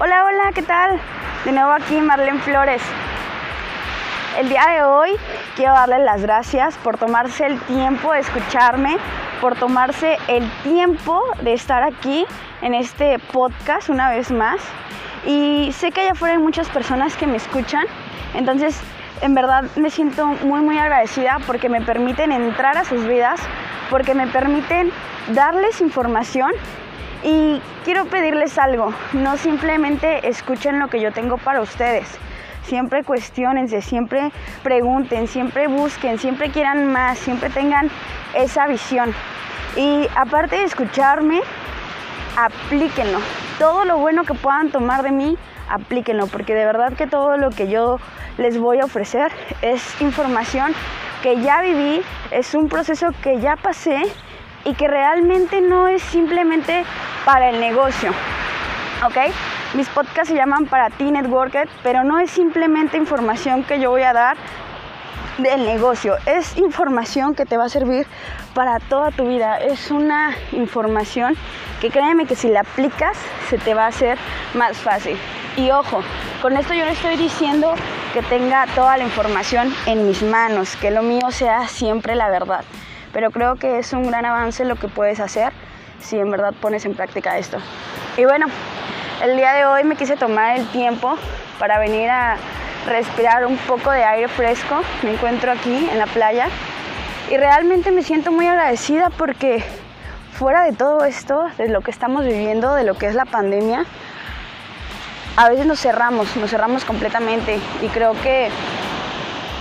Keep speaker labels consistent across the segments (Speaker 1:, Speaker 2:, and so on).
Speaker 1: Hola, hola, ¿qué tal? De nuevo aquí Marlene Flores. El día de hoy quiero darles las gracias por tomarse el tiempo de escucharme, por tomarse el tiempo de estar aquí en este podcast una vez más. Y sé que allá afuera hay muchas personas que me escuchan, entonces en verdad me siento muy muy agradecida porque me permiten entrar a sus vidas, porque me permiten darles información y quiero pedirles algo, no simplemente escuchen lo que yo tengo para ustedes. Siempre cuestionense, siempre pregunten, siempre busquen, siempre quieran más, siempre tengan esa visión. Y aparte de escucharme, aplíquenlo. Todo lo bueno que puedan tomar de mí, aplíquenlo, porque de verdad que todo lo que yo les voy a ofrecer es información que ya viví, es un proceso que ya pasé y que realmente no es simplemente para el negocio. ¿Ok? Mis podcasts se llaman para ti networker, pero no es simplemente información que yo voy a dar del negocio, es información que te va a servir para toda tu vida, es una información que créeme que si la aplicas se te va a hacer más fácil. Y ojo, con esto yo no estoy diciendo que tenga toda la información en mis manos, que lo mío sea siempre la verdad pero creo que es un gran avance lo que puedes hacer si en verdad pones en práctica esto. Y bueno, el día de hoy me quise tomar el tiempo para venir a respirar un poco de aire fresco. Me encuentro aquí en la playa y realmente me siento muy agradecida porque fuera de todo esto, de lo que estamos viviendo, de lo que es la pandemia, a veces nos cerramos, nos cerramos completamente y creo que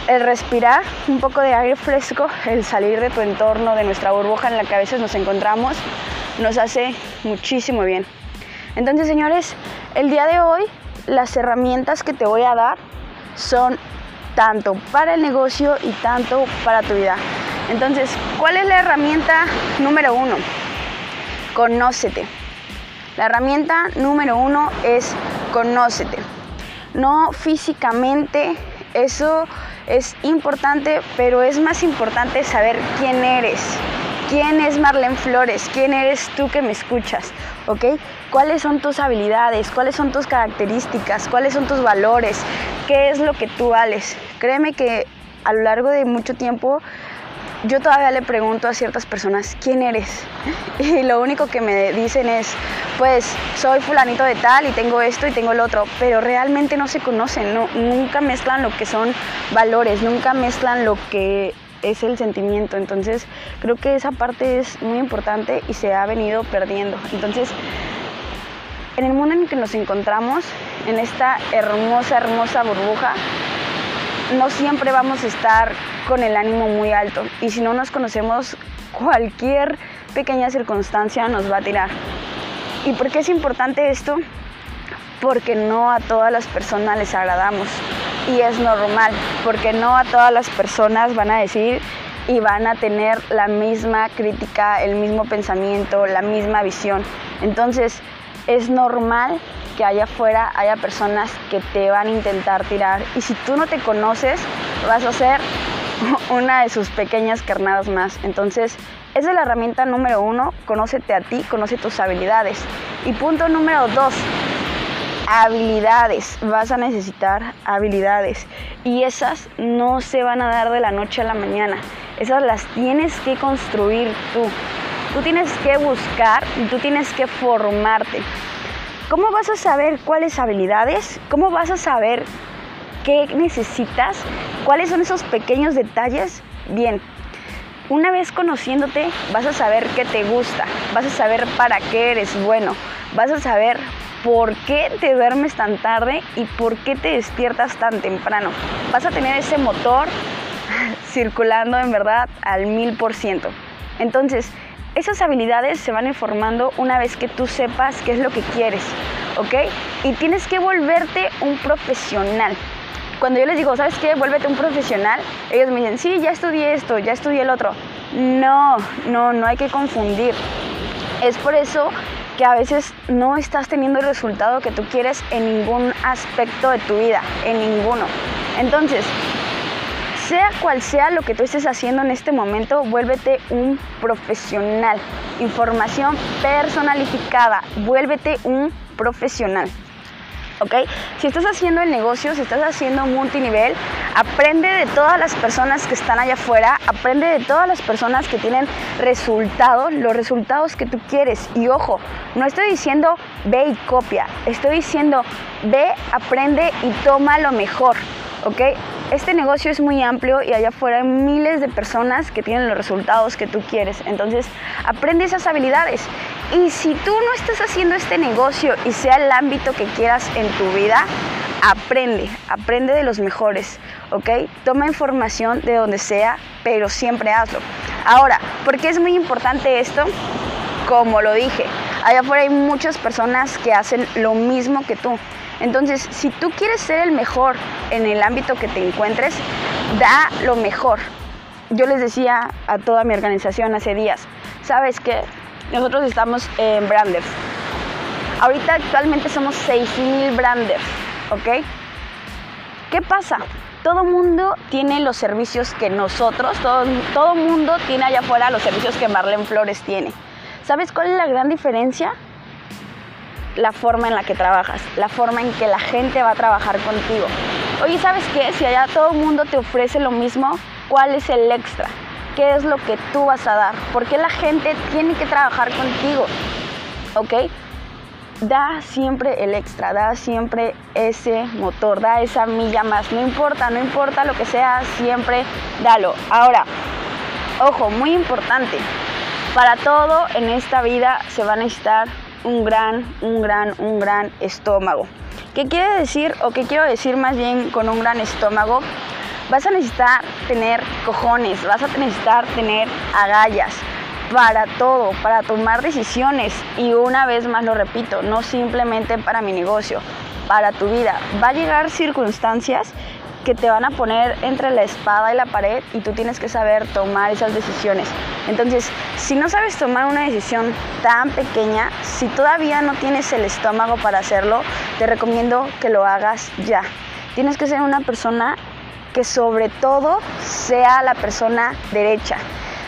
Speaker 1: el respirar un poco de aire fresco, el salir de tu entorno, de nuestra burbuja en la que a veces nos encontramos, nos hace muchísimo bien. Entonces, señores, el día de hoy las herramientas que te voy a dar son tanto para el negocio y tanto para tu vida. Entonces, ¿cuál es la herramienta número uno? Conócete. La herramienta número uno es conócete. No físicamente, eso es importante, pero es más importante saber quién eres. ¿Quién es Marlene Flores? ¿Quién eres tú que me escuchas? ¿Ok? ¿Cuáles son tus habilidades? ¿Cuáles son tus características? ¿Cuáles son tus valores? ¿Qué es lo que tú vales? Créeme que a lo largo de mucho tiempo yo todavía le pregunto a ciertas personas, ¿quién eres? Y lo único que me dicen es, pues soy fulanito de tal y tengo esto y tengo el otro, pero realmente no se conocen, nunca mezclan lo que son valores, nunca mezclan lo que es el sentimiento. Entonces creo que esa parte es muy importante y se ha venido perdiendo. Entonces, en el mundo en el que nos encontramos, en esta hermosa, hermosa burbuja, no siempre vamos a estar con el ánimo muy alto y si no nos conocemos cualquier pequeña circunstancia nos va a tirar. ¿Y por qué es importante esto? Porque no a todas las personas les agradamos y es normal, porque no a todas las personas van a decir y van a tener la misma crítica, el mismo pensamiento, la misma visión. Entonces, es normal que allá afuera haya personas que te van a intentar tirar y si tú no te conoces vas a ser una de sus pequeñas carnadas más. Entonces, esa es la herramienta número uno, conócete a ti, conoce tus habilidades. Y punto número dos, habilidades, vas a necesitar habilidades y esas no se van a dar de la noche a la mañana, esas las tienes que construir tú. Tú tienes que buscar y tú tienes que formarte. ¿Cómo vas a saber cuáles habilidades? ¿Cómo vas a saber qué necesitas? ¿Cuáles son esos pequeños detalles? Bien, una vez conociéndote vas a saber qué te gusta, vas a saber para qué eres bueno, vas a saber por qué te duermes tan tarde y por qué te despiertas tan temprano. Vas a tener ese motor circulando en verdad al mil por ciento. Entonces, esas habilidades se van informando una vez que tú sepas qué es lo que quieres, ¿ok? Y tienes que volverte un profesional. Cuando yo les digo, ¿sabes qué? Vuélvete un profesional, ellos me dicen, sí, ya estudié esto, ya estudié el otro. No, no, no hay que confundir. Es por eso que a veces no estás teniendo el resultado que tú quieres en ningún aspecto de tu vida, en ninguno. Entonces, sea cual sea lo que tú estés haciendo en este momento, vuélvete un profesional. Información personalificada, vuélvete un profesional. Si estás haciendo el negocio, si estás haciendo multinivel, aprende de todas las personas que están allá afuera, aprende de todas las personas que tienen resultados, los resultados que tú quieres. Y ojo, no estoy diciendo ve y copia, estoy diciendo ve, aprende y toma lo mejor, ¿ok? Este negocio es muy amplio y allá afuera hay miles de personas que tienen los resultados que tú quieres. Entonces, aprende esas habilidades. Y si tú no estás haciendo este negocio y sea el ámbito que quieras en tu vida, aprende, aprende de los mejores, ¿ok? Toma información de donde sea, pero siempre hazlo. Ahora, ¿por qué es muy importante esto? Como lo dije, allá afuera hay muchas personas que hacen lo mismo que tú. Entonces, si tú quieres ser el mejor en el ámbito que te encuentres, da lo mejor. Yo les decía a toda mi organización hace días, ¿sabes qué? Nosotros estamos en branders. Ahorita actualmente somos 6.000 branders, ¿ok? ¿Qué pasa? Todo mundo tiene los servicios que nosotros, todo, todo mundo tiene allá afuera los servicios que Marlene Flores tiene. ¿Sabes cuál es la gran diferencia? La forma en la que trabajas, la forma en que la gente va a trabajar contigo. Oye, ¿sabes qué? Si allá todo el mundo te ofrece lo mismo, ¿cuál es el extra? ¿Qué es lo que tú vas a dar? ¿Por qué la gente tiene que trabajar contigo? ¿Ok? Da siempre el extra, da siempre ese motor, da esa milla más. No importa, no importa lo que sea, siempre dalo. Ahora, ojo, muy importante. Para todo en esta vida se va a necesitar un gran, un gran, un gran estómago. ¿Qué quiere decir o qué quiero decir más bien con un gran estómago? Vas a necesitar tener cojones, vas a necesitar tener agallas para todo, para tomar decisiones y una vez más lo repito, no simplemente para mi negocio, para tu vida. Va a llegar circunstancias que te van a poner entre la espada y la pared y tú tienes que saber tomar esas decisiones. Entonces, si no sabes tomar una decisión tan pequeña, si todavía no tienes el estómago para hacerlo, te recomiendo que lo hagas ya. Tienes que ser una persona que sobre todo sea la persona derecha.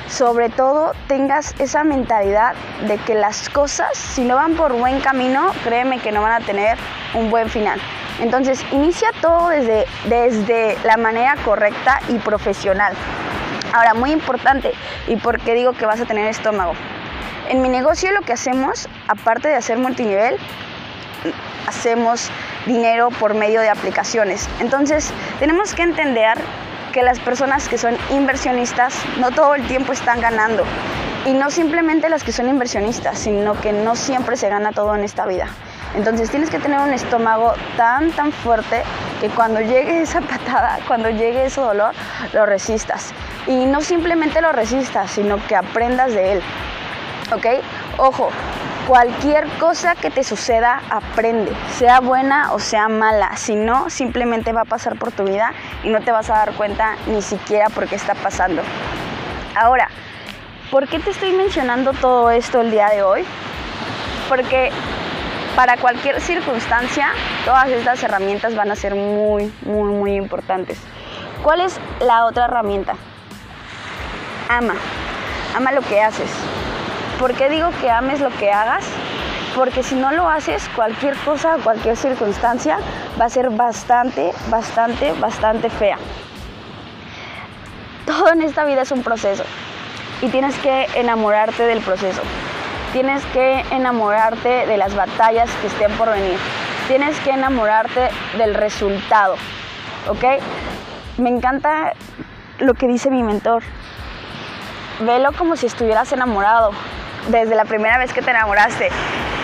Speaker 1: Sobre todo tengas esa mentalidad de que las cosas, si no van por buen camino, créeme que no van a tener un buen final. Entonces, inicia todo desde, desde la manera correcta y profesional. Ahora, muy importante, ¿y por qué digo que vas a tener estómago? En mi negocio lo que hacemos, aparte de hacer multinivel, hacemos dinero por medio de aplicaciones. Entonces, tenemos que entender que las personas que son inversionistas no todo el tiempo están ganando. Y no simplemente las que son inversionistas, sino que no siempre se gana todo en esta vida. Entonces tienes que tener un estómago tan, tan fuerte que cuando llegue esa patada, cuando llegue ese dolor, lo resistas. Y no simplemente lo resistas, sino que aprendas de él. ¿Ok? Ojo, cualquier cosa que te suceda, aprende, sea buena o sea mala. Si no, simplemente va a pasar por tu vida y no te vas a dar cuenta ni siquiera por qué está pasando. Ahora, ¿por qué te estoy mencionando todo esto el día de hoy? Porque para cualquier circunstancia, todas estas herramientas van a ser muy, muy, muy importantes. ¿Cuál es la otra herramienta? Ama. Ama lo que haces. ¿Por qué digo que ames lo que hagas? Porque si no lo haces, cualquier cosa, cualquier circunstancia va a ser bastante, bastante, bastante fea. Todo en esta vida es un proceso y tienes que enamorarte del proceso. Tienes que enamorarte de las batallas que estén por venir. Tienes que enamorarte del resultado. ¿Ok? Me encanta lo que dice mi mentor. Velo como si estuvieras enamorado desde la primera vez que te enamoraste.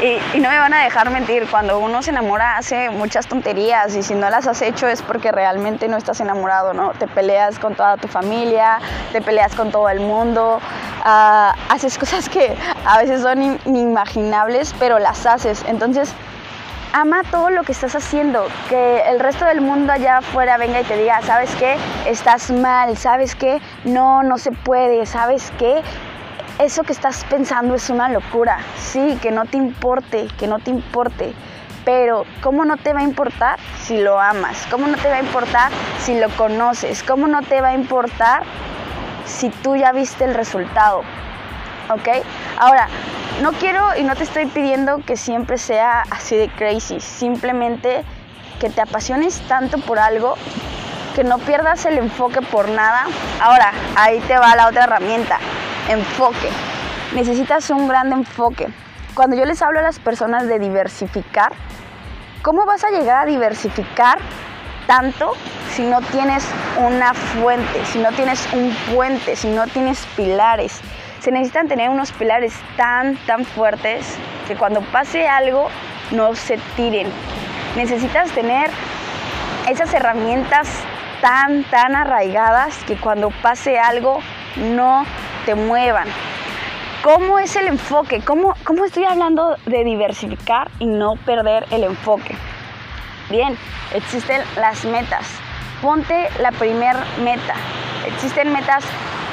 Speaker 1: Y, no me van a dejar mentir, cuando uno se enamora hace muchas tonterías y si no las has hecho es porque realmente no estás enamorado, ¿no? Te peleas con toda tu familia, te peleas con todo el mundo, ah, haces cosas que a veces son inimaginables, pero las haces. Entonces, ama todo lo que estás haciendo, que el resto del mundo allá afuera venga y te diga, ¿sabes qué? Estás mal, ¿sabes qué? No, no se puede, ¿sabes qué? Eso que estás pensando es una locura. Sí, que no te importe, que no te importe. Pero, ¿cómo no te va a importar si lo amas? ¿Cómo no te va a importar si lo conoces? ¿Cómo no te va a importar si tú ya viste el resultado? ¿Ok? Ahora, no quiero y no te estoy pidiendo que siempre sea así de crazy. Simplemente que te apasiones tanto por algo que no pierdas el enfoque por nada. Ahora, ahí te va la otra herramienta, enfoque. Necesitas un gran enfoque. Cuando yo les hablo a las personas de diversificar, ¿cómo vas a llegar a diversificar tanto si no tienes una fuente, si no tienes un puente, si no tienes pilares? Se necesitan tener unos pilares tan, tan fuertes que cuando pase algo no se tiren. Necesitas tener esas herramientas tan, tan arraigadas que cuando pase algo no te muevan. ¿Cómo es el enfoque? ¿Cómo, ¿Cómo estoy hablando de diversificar y no perder el enfoque? Bien, existen las metas. Ponte la primer meta. Existen metas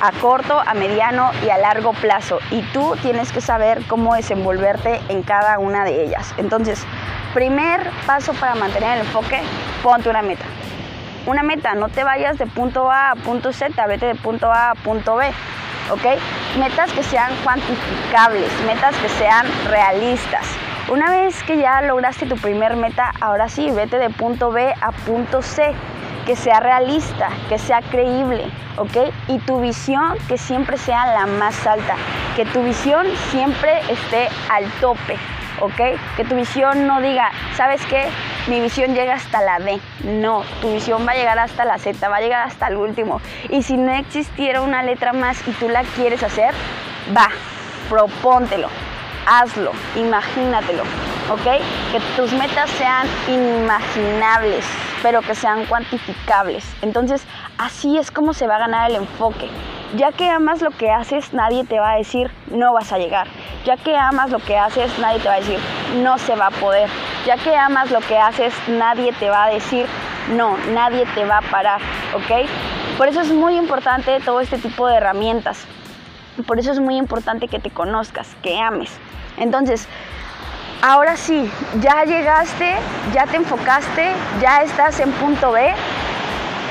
Speaker 1: a corto, a mediano y a largo plazo y tú tienes que saber cómo desenvolverte en cada una de ellas. Entonces, primer paso para mantener el enfoque, ponte una meta una meta, no te vayas de punto A a punto Z, vete de punto A a punto B, ¿ok? Metas que sean cuantificables, metas que sean realistas. Una vez que ya lograste tu primer meta, ahora sí, vete de punto B a punto C, que sea realista, que sea creíble, ¿ok? Y tu visión que siempre sea la más alta, que tu visión siempre esté al tope, ¿ok? Que tu visión no diga, ¿sabes qué? Mi visión llega hasta la D. No, tu visión va a llegar hasta la Z, va a llegar hasta el último. Y si no existiera una letra más y tú la quieres hacer, va, propóntelo, hazlo, imagínatelo, ¿ok? Que tus metas sean inimaginables, pero que sean cuantificables. Entonces, así es como se va a ganar el enfoque. Ya que amas lo que haces, nadie te va a decir no vas a llegar. Ya que amas lo que haces, nadie te va a decir no se va a poder. Ya que amas lo que haces, nadie te va a decir no, nadie te va a parar, ¿ok? Por eso es muy importante todo este tipo de herramientas. Por eso es muy importante que te conozcas, que ames. Entonces, ahora sí, ya llegaste, ya te enfocaste, ya estás en punto B,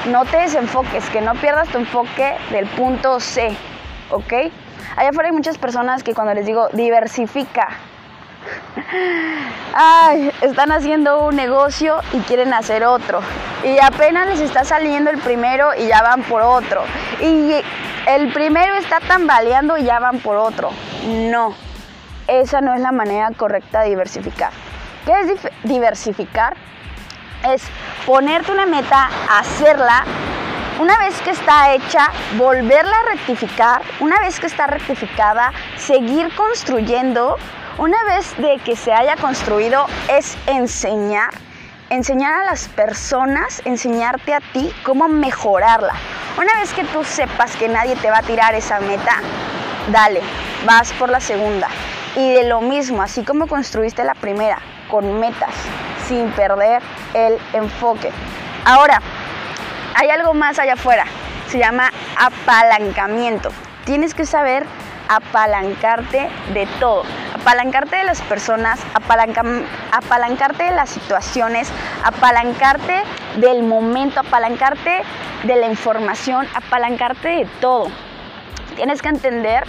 Speaker 1: no te desenfoques, que no pierdas tu enfoque del punto C, ¿ok? Allá afuera hay muchas personas que cuando les digo diversifica, ay, están haciendo un negocio y quieren hacer otro. Y apenas les está saliendo el primero y ya van por otro. Y el primero está tambaleando y ya van por otro. No, esa no es la manera correcta de diversificar. ¿Qué es diversificar? Es ponerte una meta, hacerla, una vez que está hecha, volverla a rectificar, una vez que está rectificada, seguir construyendo, una vez de que se haya construido es enseñar, enseñar a las personas, enseñarte a ti cómo mejorarla. Una vez que tú sepas que nadie te va a tirar esa meta, dale, vas por la segunda. Y de lo mismo, así como construiste la primera, con metas, sin perder el enfoque. Ahora, hay algo más allá afuera, se llama apalancamiento. Tienes que saber apalancarte de todo, apalancarte de las personas, apalancarte de las situaciones, apalancarte del momento, apalancarte de la información, apalancarte de todo. Tienes que entender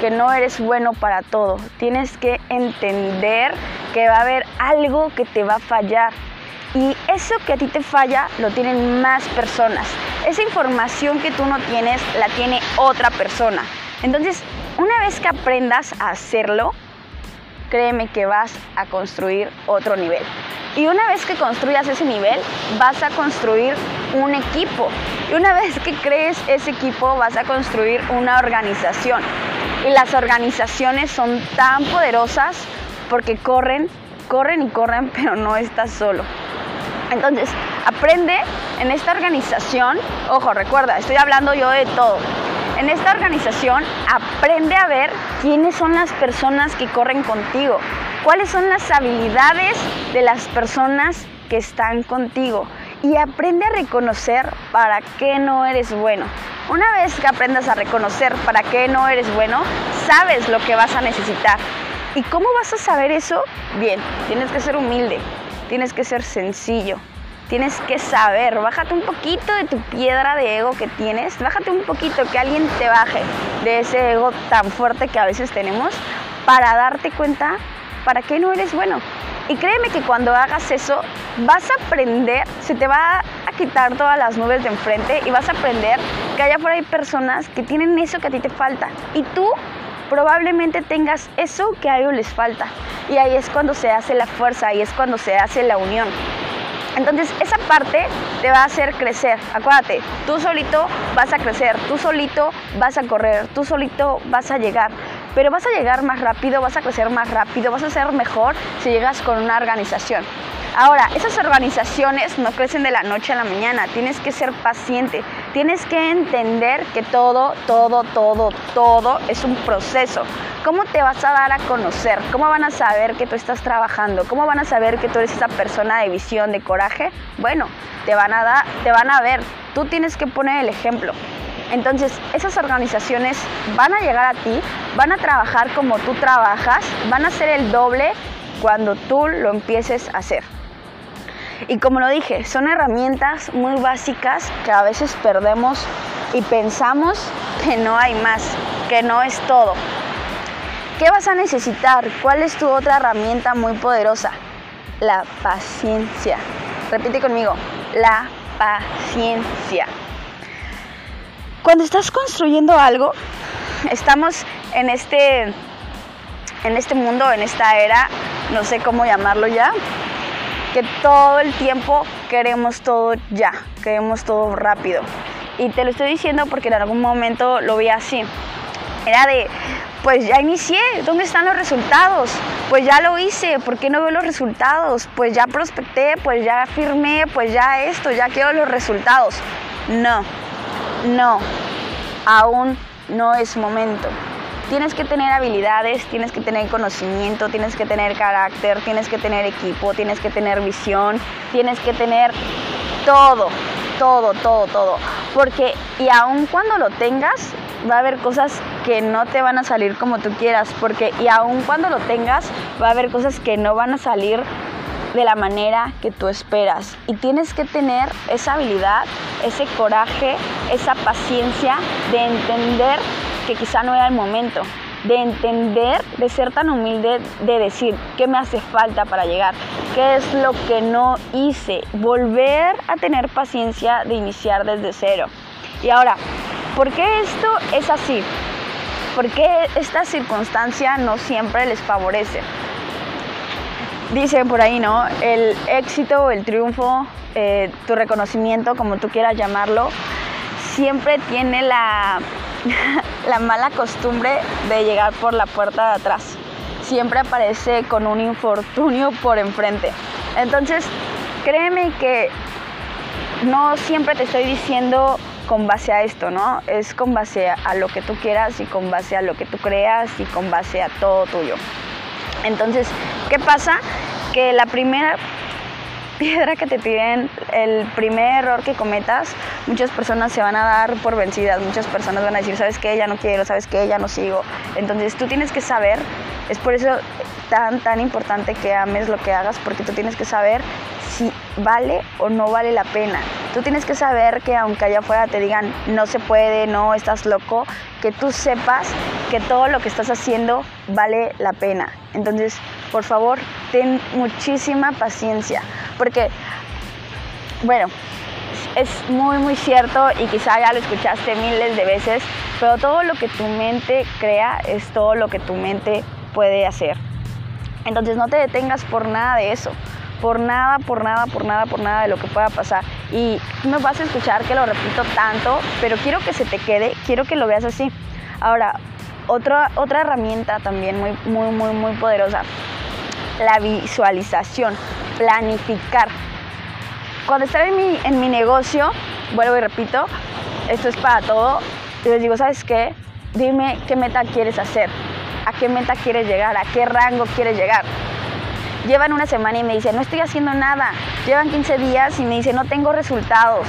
Speaker 1: que no eres bueno para todo. Tienes que entender que va a haber algo que te va a fallar. Y eso que a ti te falla lo tienen más personas. Esa información que tú no tienes la tiene otra persona. Entonces, una vez que aprendas a hacerlo, créeme que vas a construir otro nivel. Y una vez que construyas ese nivel, vas a construir un equipo. Y una vez que crees ese equipo, vas a construir una organización. Y las organizaciones son tan poderosas porque corren, corren y corren, pero no estás solo. Entonces, aprende en esta organización, ojo, recuerda, estoy hablando yo de todo. En esta organización aprende a ver quiénes son las personas que corren contigo, cuáles son las habilidades de las personas que están contigo y aprende a reconocer para qué no eres bueno. Una vez que aprendas a reconocer para qué no eres bueno, sabes lo que vas a necesitar. ¿Y cómo vas a saber eso? Bien, tienes que ser humilde, tienes que ser sencillo, tienes que saber, bájate un poquito de tu piedra de ego que tienes, bájate un poquito, que alguien te baje de ese ego tan fuerte que a veces tenemos para darte cuenta para qué no eres bueno. Y créeme que cuando hagas eso, vas a aprender, se te va a quitar todas las nubes de enfrente y vas a aprender que allá afuera hay personas que tienen eso que a ti te falta. Y tú probablemente tengas eso que a ellos les falta. Y ahí es cuando se hace la fuerza, ahí es cuando se hace la unión. Entonces esa parte te va a hacer crecer. Acuérdate, tú solito vas a crecer, tú solito vas a correr, tú solito vas a llegar. Pero vas a llegar más rápido, vas a crecer más rápido, vas a ser mejor si llegas con una organización. Ahora, esas organizaciones no crecen de la noche a la mañana, tienes que ser paciente, tienes que entender que todo, todo, todo, todo es un proceso. ¿Cómo te vas a dar a conocer? ¿Cómo van a saber que tú estás trabajando? ¿Cómo van a saber que tú eres esa persona de visión, de coraje? Bueno, te van a dar, te van a ver. Tú tienes que poner el ejemplo. Entonces, esas organizaciones van a llegar a ti, van a trabajar como tú trabajas, van a ser el doble cuando tú lo empieces a hacer. Y como lo dije, son herramientas muy básicas que a veces perdemos y pensamos que no hay más, que no es todo. ¿Qué vas a necesitar? ¿Cuál es tu otra herramienta muy poderosa? La paciencia. Repite conmigo, la paciencia. Cuando estás construyendo algo, estamos en este, en este mundo, en esta era, no sé cómo llamarlo ya, que todo el tiempo queremos todo ya, queremos todo rápido. Y te lo estoy diciendo porque en algún momento lo vi así. Era de, pues ya inicié, ¿dónde están los resultados? Pues ya lo hice, ¿por qué no veo los resultados? Pues ya prospecté, pues ya firmé, pues ya esto, ya quiero los resultados. No, no, aún no es momento. Tienes que tener habilidades, tienes que tener conocimiento, tienes que tener carácter, tienes que tener equipo, tienes que tener visión, tienes que tener todo, todo, todo, todo. Porque y aun cuando lo tengas, va a haber cosas que no te van a salir como tú quieras. Porque y aun cuando lo tengas, va a haber cosas que no van a salir de la manera que tú esperas. Y tienes que tener esa habilidad, ese coraje, esa paciencia de entender que quizá no era el momento, de entender, de ser tan humilde, de decir qué me hace falta para llegar, qué es lo que no hice, volver a tener paciencia de iniciar desde cero. Y ahora, ¿por qué esto es así? ¿Por qué esta circunstancia no siempre les favorece? Dicen por ahí, ¿no? El éxito, el triunfo, eh, tu reconocimiento, como tú quieras llamarlo, siempre tiene la la mala costumbre de llegar por la puerta de atrás. Siempre aparece con un infortunio por enfrente. Entonces, créeme que no siempre te estoy diciendo con base a esto, ¿no? Es con base a lo que tú quieras y con base a lo que tú creas y con base a todo tuyo. Entonces, ¿qué pasa? Que la primera piedra que te piden, el primer error que cometas, muchas personas se van a dar por vencidas, muchas personas van a decir, ¿sabes qué? Ya no quiero, ¿sabes qué? Ya no sigo. Entonces tú tienes que saber, es por eso tan, tan importante que ames lo que hagas, porque tú tienes que saber si vale o no vale la pena. Tú tienes que saber que aunque allá afuera te digan, no se puede, no, estás loco, que tú sepas que todo lo que estás haciendo vale la pena. Entonces, por favor, ten muchísima paciencia, porque, bueno, es muy, muy cierto y quizá ya lo escuchaste miles de veces, pero todo lo que tu mente crea es todo lo que tu mente puede hacer. Entonces no te detengas por nada de eso, por nada, por nada, por nada, por nada de lo que pueda pasar. Y me vas a escuchar que lo repito tanto, pero quiero que se te quede, quiero que lo veas así. Ahora, otra, otra herramienta también muy, muy, muy, muy poderosa, la visualización, planificar. Cuando estoy en mi, en mi negocio, vuelvo y repito, esto es para todo, les digo, ¿sabes qué? Dime qué meta quieres hacer, a qué meta quieres llegar, a qué rango quieres llegar. Llevan una semana y me dicen, no estoy haciendo nada. Llevan 15 días y me dicen, no tengo resultados.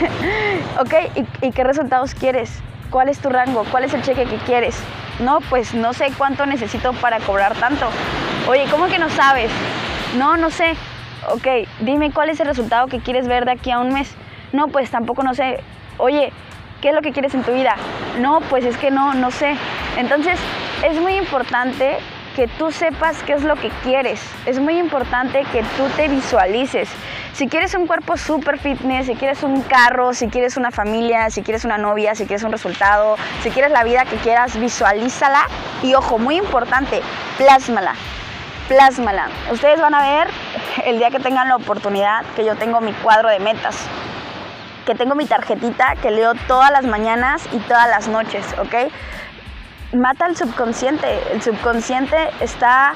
Speaker 1: ¿Ok? ¿Y, ¿Y qué resultados quieres? ¿Cuál es tu rango? ¿Cuál es el cheque que quieres? No, pues no sé cuánto necesito para cobrar tanto. Oye, ¿cómo que no sabes? No, no sé. Ok, dime cuál es el resultado que quieres ver de aquí a un mes. No, pues tampoco no sé. Oye, ¿qué es lo que quieres en tu vida? No, pues es que no, no sé. Entonces, es muy importante que tú sepas qué es lo que quieres. Es muy importante que tú te visualices. Si quieres un cuerpo super fitness, si quieres un carro, si quieres una familia, si quieres una novia, si quieres un resultado, si quieres la vida que quieras, visualízala. Y ojo, muy importante, plásmala. Plásmala. Ustedes van a ver el día que tengan la oportunidad que yo tengo mi cuadro de metas que tengo mi tarjetita que leo todas las mañanas y todas las noches, ¿ok? Mata al subconsciente. El subconsciente está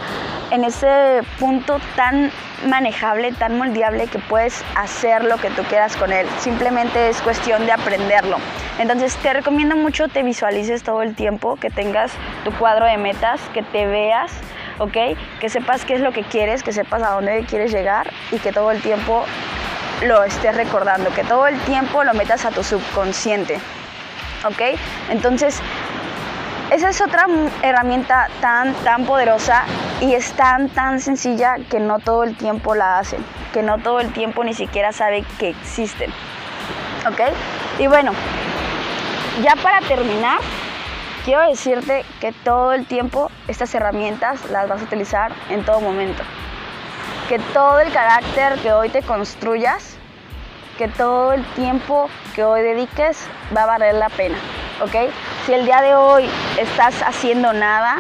Speaker 1: en ese punto tan manejable, tan moldeable que puedes hacer lo que tú quieras con él. Simplemente es cuestión de aprenderlo. Entonces te recomiendo mucho te visualices todo el tiempo, que tengas tu cuadro de metas, que te veas, ¿ok? Que sepas qué es lo que quieres, que sepas a dónde quieres llegar y que todo el tiempo lo estés recordando, que todo el tiempo lo metas a tu subconsciente. ¿Ok? Entonces, esa es otra herramienta tan, tan poderosa y es tan, tan sencilla que no todo el tiempo la hacen, que no todo el tiempo ni siquiera sabe que existen. ¿Ok? Y bueno, ya para terminar, quiero decirte que todo el tiempo estas herramientas las vas a utilizar en todo momento que todo el carácter que hoy te construyas, que todo el tiempo que hoy dediques va a valer la pena, ¿ok? Si el día de hoy estás haciendo nada,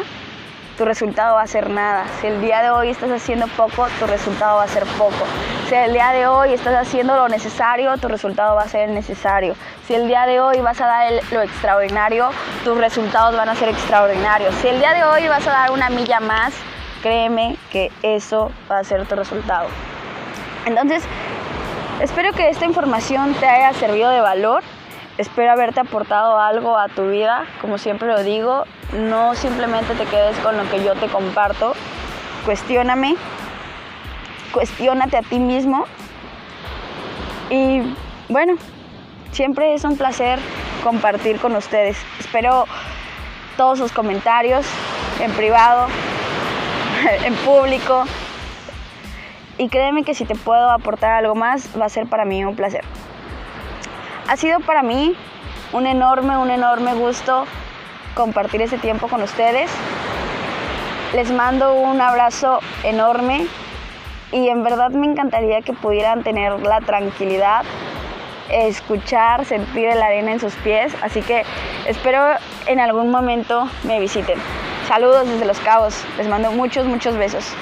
Speaker 1: tu resultado va a ser nada. Si el día de hoy estás haciendo poco, tu resultado va a ser poco. Si el día de hoy estás haciendo lo necesario, tu resultado va a ser necesario. Si el día de hoy vas a dar lo extraordinario, tus resultados van a ser extraordinarios. Si el día de hoy vas a dar una milla más, créeme que eso va a ser tu resultado. Entonces, espero que esta información te haya servido de valor. Espero haberte aportado algo a tu vida. Como siempre lo digo, no simplemente te quedes con lo que yo te comparto. Cuestióname. Cuestiónate a ti mismo. Y bueno, siempre es un placer compartir con ustedes. Espero todos sus comentarios en privado, en público. Y créeme que si te puedo aportar algo más, va a ser para mí un placer. Ha sido para mí un enorme, un enorme gusto compartir ese tiempo con ustedes. Les mando un abrazo enorme y en verdad me encantaría que pudieran tener la tranquilidad, escuchar, sentir la arena en sus pies. Así que espero en algún momento me visiten. Saludos desde Los Cabos. Les mando muchos, muchos besos.